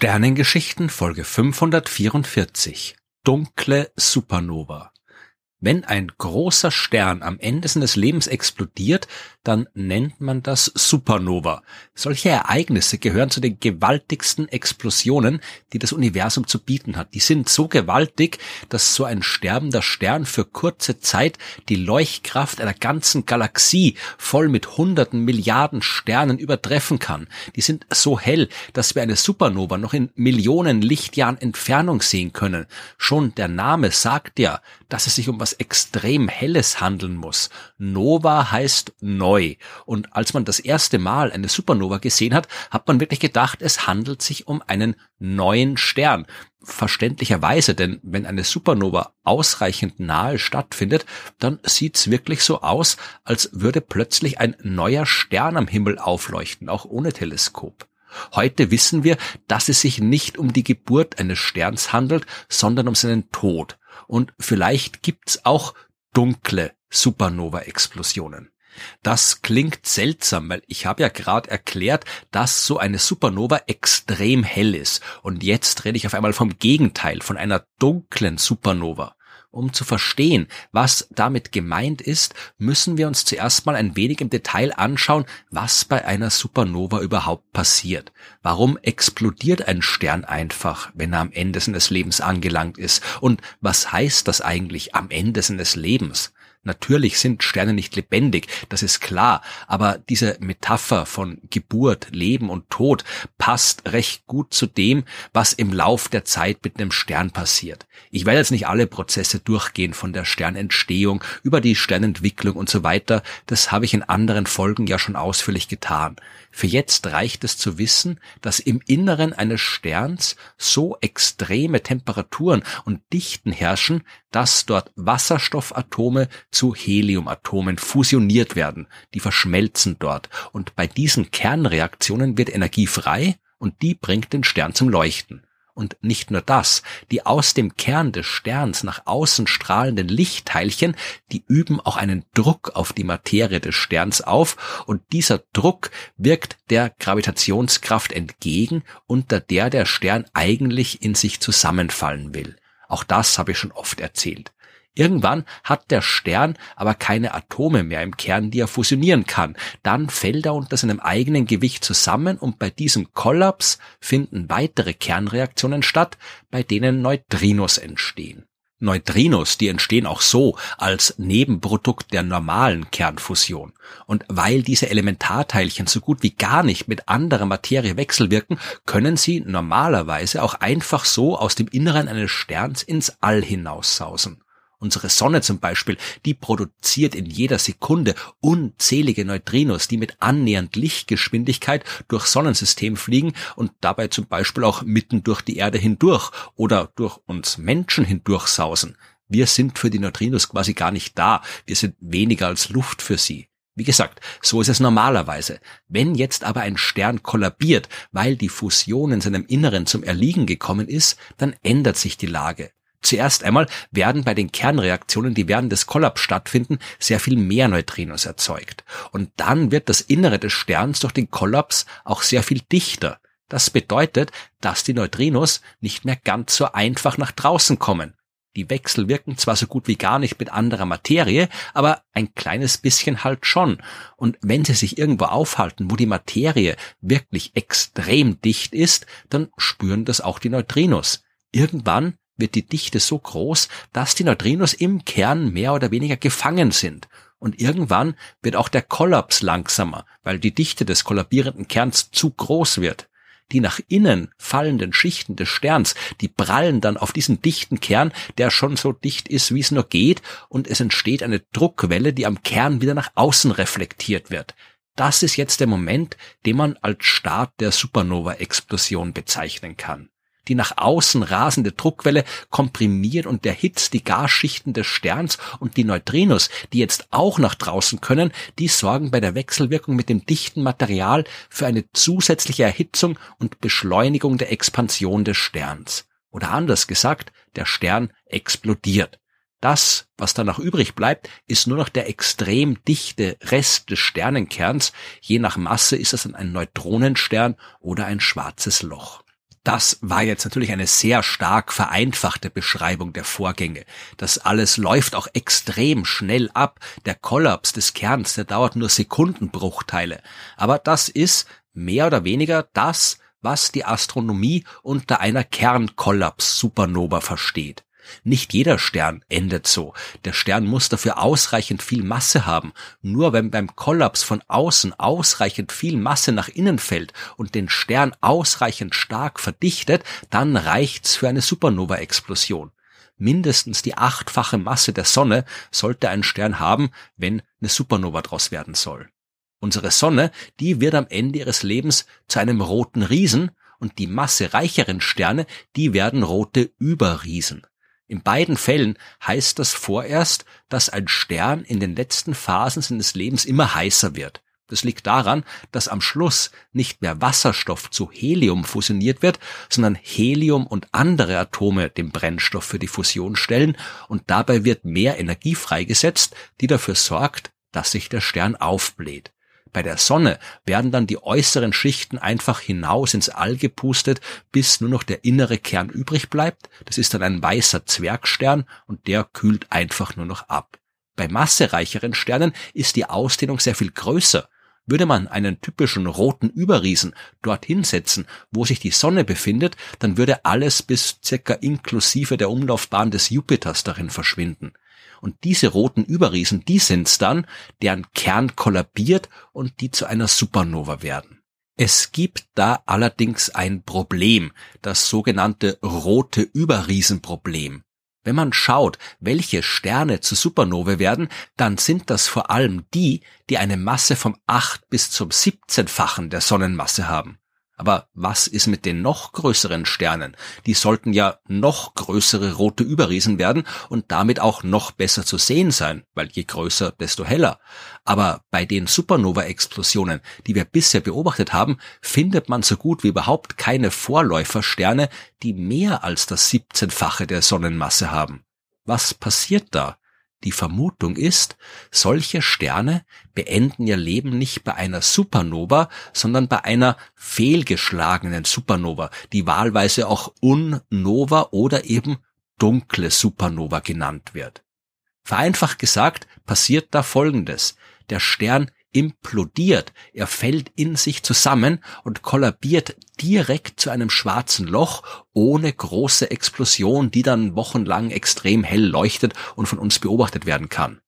Sternengeschichten Folge 544 Dunkle Supernova wenn ein großer Stern am Ende seines Lebens explodiert, dann nennt man das Supernova. Solche Ereignisse gehören zu den gewaltigsten Explosionen, die das Universum zu bieten hat. Die sind so gewaltig, dass so ein sterbender Stern für kurze Zeit die Leuchtkraft einer ganzen Galaxie voll mit hunderten Milliarden Sternen übertreffen kann. Die sind so hell, dass wir eine Supernova noch in Millionen Lichtjahren Entfernung sehen können. Schon der Name sagt ja, dass es sich um was extrem Helles handeln muss. Nova heißt neu. Und als man das erste Mal eine Supernova gesehen hat, hat man wirklich gedacht, es handelt sich um einen neuen Stern. Verständlicherweise, denn wenn eine Supernova ausreichend nahe stattfindet, dann sieht's wirklich so aus, als würde plötzlich ein neuer Stern am Himmel aufleuchten, auch ohne Teleskop. Heute wissen wir, dass es sich nicht um die Geburt eines Sterns handelt, sondern um seinen Tod. Und vielleicht gibt's auch dunkle Supernova-Explosionen. Das klingt seltsam, weil ich habe ja gerade erklärt, dass so eine Supernova extrem hell ist. Und jetzt rede ich auf einmal vom Gegenteil, von einer dunklen Supernova. Um zu verstehen, was damit gemeint ist, müssen wir uns zuerst mal ein wenig im Detail anschauen, was bei einer Supernova überhaupt passiert. Warum explodiert ein Stern einfach, wenn er am Ende seines Lebens angelangt ist? Und was heißt das eigentlich am Ende seines Lebens? Natürlich sind Sterne nicht lebendig, das ist klar, aber diese Metapher von Geburt, Leben und Tod passt recht gut zu dem, was im Lauf der Zeit mit einem Stern passiert. Ich werde jetzt nicht alle Prozesse durchgehen von der Sternentstehung über die Sternentwicklung und so weiter, das habe ich in anderen Folgen ja schon ausführlich getan. Für jetzt reicht es zu wissen, dass im Inneren eines Sterns so extreme Temperaturen und Dichten herrschen, dass dort Wasserstoffatome zu Heliumatomen fusioniert werden. Die verschmelzen dort. Und bei diesen Kernreaktionen wird Energie frei und die bringt den Stern zum Leuchten. Und nicht nur das, die aus dem Kern des Sterns nach außen strahlenden Lichtteilchen, die üben auch einen Druck auf die Materie des Sterns auf und dieser Druck wirkt der Gravitationskraft entgegen, unter der der Stern eigentlich in sich zusammenfallen will. Auch das habe ich schon oft erzählt. Irgendwann hat der Stern aber keine Atome mehr im Kern, die er fusionieren kann. Dann fällt er unter seinem eigenen Gewicht zusammen und bei diesem Kollaps finden weitere Kernreaktionen statt, bei denen Neutrinos entstehen. Neutrinos, die entstehen auch so als Nebenprodukt der normalen Kernfusion. Und weil diese Elementarteilchen so gut wie gar nicht mit anderer Materie wechselwirken, können sie normalerweise auch einfach so aus dem Inneren eines Sterns ins All hinaussausen. Unsere Sonne zum Beispiel, die produziert in jeder Sekunde unzählige Neutrinos, die mit annähernd Lichtgeschwindigkeit durch Sonnensystem fliegen und dabei zum Beispiel auch mitten durch die Erde hindurch oder durch uns Menschen hindurch sausen. Wir sind für die Neutrinos quasi gar nicht da. Wir sind weniger als Luft für sie. Wie gesagt, so ist es normalerweise. Wenn jetzt aber ein Stern kollabiert, weil die Fusion in seinem Inneren zum Erliegen gekommen ist, dann ändert sich die Lage. Zuerst einmal werden bei den Kernreaktionen, die während des Kollaps stattfinden, sehr viel mehr Neutrinos erzeugt. Und dann wird das Innere des Sterns durch den Kollaps auch sehr viel dichter. Das bedeutet, dass die Neutrinos nicht mehr ganz so einfach nach draußen kommen. Die Wechsel wirken zwar so gut wie gar nicht mit anderer Materie, aber ein kleines bisschen halt schon. Und wenn sie sich irgendwo aufhalten, wo die Materie wirklich extrem dicht ist, dann spüren das auch die Neutrinos. Irgendwann wird die Dichte so groß, dass die Neutrinos im Kern mehr oder weniger gefangen sind. Und irgendwann wird auch der Kollaps langsamer, weil die Dichte des kollabierenden Kerns zu groß wird. Die nach innen fallenden Schichten des Sterns, die prallen dann auf diesen dichten Kern, der schon so dicht ist, wie es nur geht, und es entsteht eine Druckwelle, die am Kern wieder nach außen reflektiert wird. Das ist jetzt der Moment, den man als Start der Supernova-Explosion bezeichnen kann. Die nach außen rasende Druckwelle komprimiert und erhitzt die Gasschichten des Sterns und die Neutrinos, die jetzt auch nach draußen können, die sorgen bei der Wechselwirkung mit dem dichten Material für eine zusätzliche Erhitzung und Beschleunigung der Expansion des Sterns. Oder anders gesagt, der Stern explodiert. Das, was danach übrig bleibt, ist nur noch der extrem dichte Rest des Sternenkerns. Je nach Masse ist es dann ein Neutronenstern oder ein schwarzes Loch. Das war jetzt natürlich eine sehr stark vereinfachte Beschreibung der Vorgänge. Das alles läuft auch extrem schnell ab. Der Kollaps des Kerns, der dauert nur Sekundenbruchteile. Aber das ist mehr oder weniger das, was die Astronomie unter einer Kernkollaps-Supernova versteht. Nicht jeder Stern endet so. Der Stern muss dafür ausreichend viel Masse haben. Nur wenn beim Kollaps von außen ausreichend viel Masse nach innen fällt und den Stern ausreichend stark verdichtet, dann reicht's für eine Supernova-Explosion. Mindestens die achtfache Masse der Sonne sollte ein Stern haben, wenn eine Supernova draus werden soll. Unsere Sonne, die wird am Ende ihres Lebens zu einem roten Riesen und die massereicheren Sterne, die werden rote Überriesen. In beiden Fällen heißt das vorerst, dass ein Stern in den letzten Phasen seines Lebens immer heißer wird. Das liegt daran, dass am Schluss nicht mehr Wasserstoff zu Helium fusioniert wird, sondern Helium und andere Atome den Brennstoff für die Fusion stellen und dabei wird mehr Energie freigesetzt, die dafür sorgt, dass sich der Stern aufbläht. Bei der Sonne werden dann die äußeren Schichten einfach hinaus ins All gepustet, bis nur noch der innere Kern übrig bleibt. Das ist dann ein weißer Zwergstern und der kühlt einfach nur noch ab. Bei massereicheren Sternen ist die Ausdehnung sehr viel größer. Würde man einen typischen roten Überriesen dorthin setzen, wo sich die Sonne befindet, dann würde alles bis circa inklusive der Umlaufbahn des Jupiters darin verschwinden. Und diese roten Überriesen, die sind's dann, deren Kern kollabiert und die zu einer Supernova werden. Es gibt da allerdings ein Problem, das sogenannte rote Überriesenproblem. Wenn man schaut, welche Sterne zu Supernova werden, dann sind das vor allem die, die eine Masse vom 8 bis zum 17-fachen der Sonnenmasse haben. Aber was ist mit den noch größeren Sternen? Die sollten ja noch größere rote Überriesen werden und damit auch noch besser zu sehen sein, weil je größer, desto heller. Aber bei den Supernova-Explosionen, die wir bisher beobachtet haben, findet man so gut wie überhaupt keine Vorläufersterne, die mehr als das 17-fache der Sonnenmasse haben. Was passiert da? Die Vermutung ist, solche Sterne beenden ihr Leben nicht bei einer Supernova, sondern bei einer fehlgeschlagenen Supernova, die wahlweise auch Unnova oder eben dunkle Supernova genannt wird. Vereinfacht gesagt passiert da Folgendes. Der Stern implodiert, er fällt in sich zusammen und kollabiert direkt zu einem schwarzen Loch ohne große Explosion, die dann wochenlang extrem hell leuchtet und von uns beobachtet werden kann.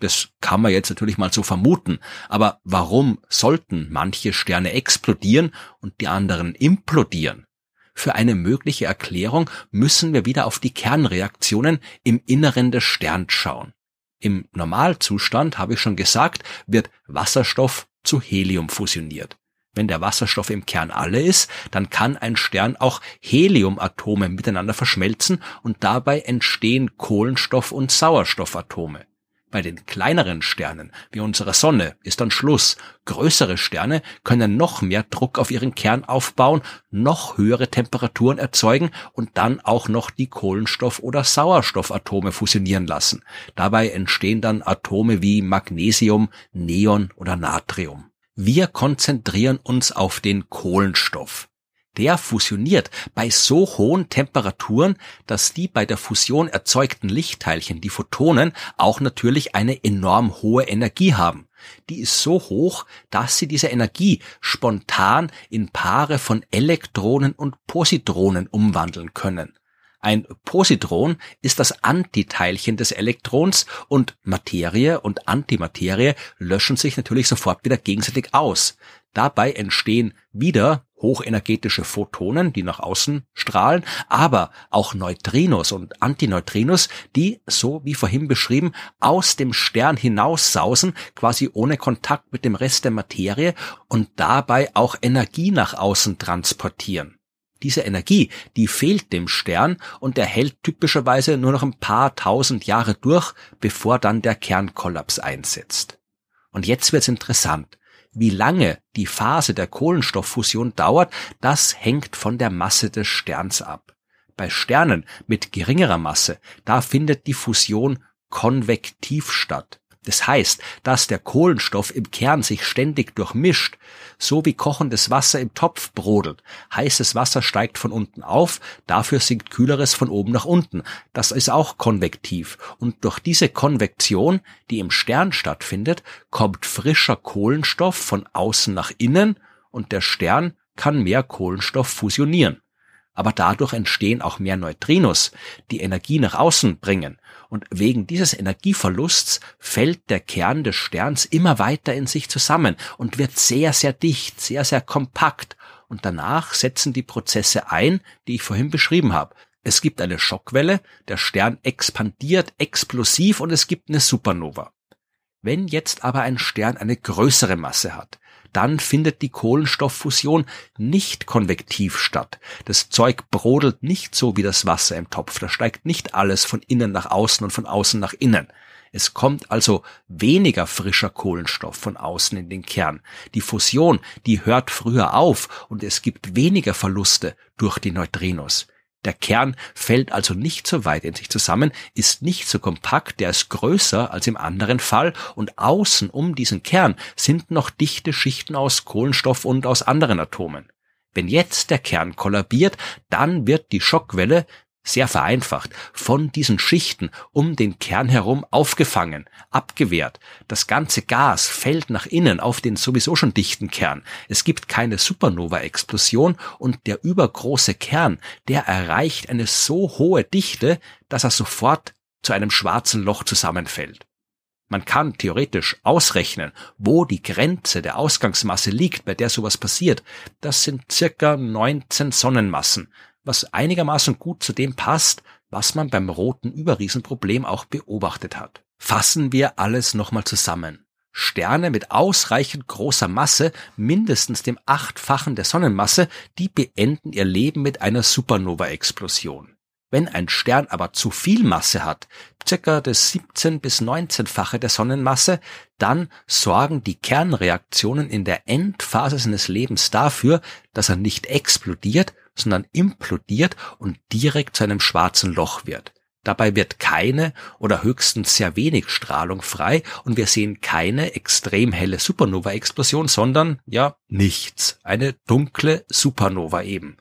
Das kann man jetzt natürlich mal so vermuten, aber warum sollten manche Sterne explodieren und die anderen implodieren? Für eine mögliche Erklärung müssen wir wieder auf die Kernreaktionen im Inneren des Sterns schauen. Im Normalzustand, habe ich schon gesagt, wird Wasserstoff zu Helium fusioniert. Wenn der Wasserstoff im Kern alle ist, dann kann ein Stern auch Heliumatome miteinander verschmelzen und dabei entstehen Kohlenstoff- und Sauerstoffatome. Bei den kleineren Sternen, wie unserer Sonne, ist dann Schluss. Größere Sterne können noch mehr Druck auf ihren Kern aufbauen, noch höhere Temperaturen erzeugen und dann auch noch die Kohlenstoff- oder Sauerstoffatome fusionieren lassen. Dabei entstehen dann Atome wie Magnesium, Neon oder Natrium. Wir konzentrieren uns auf den Kohlenstoff der fusioniert bei so hohen Temperaturen, dass die bei der Fusion erzeugten Lichtteilchen, die Photonen, auch natürlich eine enorm hohe Energie haben. Die ist so hoch, dass sie diese Energie spontan in Paare von Elektronen und Positronen umwandeln können. Ein Positron ist das Antiteilchen des Elektrons und Materie und Antimaterie löschen sich natürlich sofort wieder gegenseitig aus. Dabei entstehen wieder hochenergetische Photonen, die nach außen strahlen, aber auch Neutrinos und Antineutrinos, die, so wie vorhin beschrieben, aus dem Stern hinaussausen, quasi ohne Kontakt mit dem Rest der Materie und dabei auch Energie nach außen transportieren. Diese Energie, die fehlt dem Stern und er hält typischerweise nur noch ein paar tausend Jahre durch, bevor dann der Kernkollaps einsetzt. Und jetzt wird's interessant. Wie lange die Phase der Kohlenstofffusion dauert, das hängt von der Masse des Sterns ab. Bei Sternen mit geringerer Masse, da findet die Fusion konvektiv statt. Das heißt, dass der Kohlenstoff im Kern sich ständig durchmischt, so wie kochendes Wasser im Topf brodelt. Heißes Wasser steigt von unten auf, dafür sinkt kühleres von oben nach unten. Das ist auch konvektiv. Und durch diese Konvektion, die im Stern stattfindet, kommt frischer Kohlenstoff von außen nach innen und der Stern kann mehr Kohlenstoff fusionieren aber dadurch entstehen auch mehr Neutrinos, die Energie nach außen bringen. Und wegen dieses Energieverlusts fällt der Kern des Sterns immer weiter in sich zusammen und wird sehr, sehr dicht, sehr, sehr kompakt. Und danach setzen die Prozesse ein, die ich vorhin beschrieben habe. Es gibt eine Schockwelle, der Stern expandiert explosiv und es gibt eine Supernova. Wenn jetzt aber ein Stern eine größere Masse hat, dann findet die Kohlenstofffusion nicht konvektiv statt. Das Zeug brodelt nicht so wie das Wasser im Topf. Da steigt nicht alles von innen nach außen und von außen nach innen. Es kommt also weniger frischer Kohlenstoff von außen in den Kern. Die Fusion, die hört früher auf und es gibt weniger Verluste durch die Neutrinos. Der Kern fällt also nicht so weit in sich zusammen, ist nicht so kompakt, der ist größer als im anderen Fall und außen um diesen Kern sind noch dichte Schichten aus Kohlenstoff und aus anderen Atomen. Wenn jetzt der Kern kollabiert, dann wird die Schockwelle sehr vereinfacht, von diesen Schichten um den Kern herum aufgefangen, abgewehrt. Das ganze Gas fällt nach innen auf den sowieso schon dichten Kern. Es gibt keine Supernova-Explosion und der übergroße Kern, der erreicht eine so hohe Dichte, dass er sofort zu einem schwarzen Loch zusammenfällt. Man kann theoretisch ausrechnen, wo die Grenze der Ausgangsmasse liegt, bei der sowas passiert. Das sind circa 19 Sonnenmassen was einigermaßen gut zu dem passt, was man beim roten Überriesenproblem auch beobachtet hat. Fassen wir alles nochmal zusammen. Sterne mit ausreichend großer Masse, mindestens dem achtfachen der Sonnenmasse, die beenden ihr Leben mit einer Supernova-Explosion. Wenn ein Stern aber zu viel Masse hat, circa das 17 bis 19-fache der Sonnenmasse, dann sorgen die Kernreaktionen in der Endphase seines Lebens dafür, dass er nicht explodiert, sondern implodiert und direkt zu einem schwarzen Loch wird. Dabei wird keine oder höchstens sehr wenig Strahlung frei und wir sehen keine extrem helle Supernova-Explosion, sondern ja nichts, eine dunkle Supernova eben.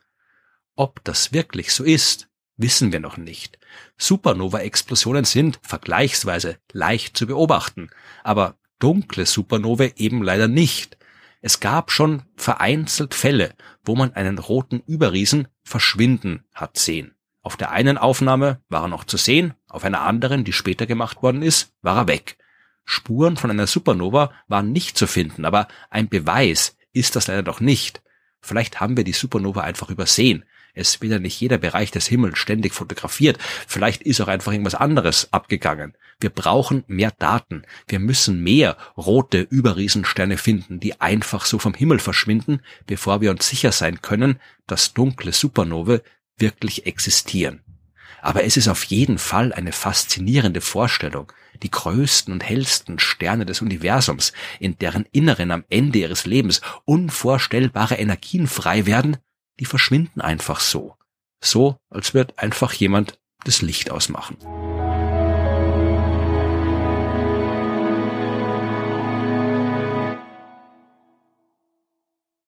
Ob das wirklich so ist, wissen wir noch nicht. Supernova-Explosionen sind vergleichsweise leicht zu beobachten, aber dunkle Supernovae eben leider nicht. Es gab schon vereinzelt Fälle, wo man einen roten Überriesen verschwinden hat sehen. Auf der einen Aufnahme war er noch zu sehen, auf einer anderen, die später gemacht worden ist, war er weg. Spuren von einer Supernova waren nicht zu finden, aber ein Beweis ist das leider doch nicht. Vielleicht haben wir die Supernova einfach übersehen. Es wird ja nicht jeder Bereich des Himmels ständig fotografiert. Vielleicht ist auch einfach irgendwas anderes abgegangen. Wir brauchen mehr Daten. Wir müssen mehr rote Überriesensterne finden, die einfach so vom Himmel verschwinden, bevor wir uns sicher sein können, dass dunkle Supernovae wirklich existieren. Aber es ist auf jeden Fall eine faszinierende Vorstellung, die größten und hellsten Sterne des Universums, in deren Inneren am Ende ihres Lebens unvorstellbare Energien frei werden, die verschwinden einfach so. So, als wird einfach jemand das Licht ausmachen.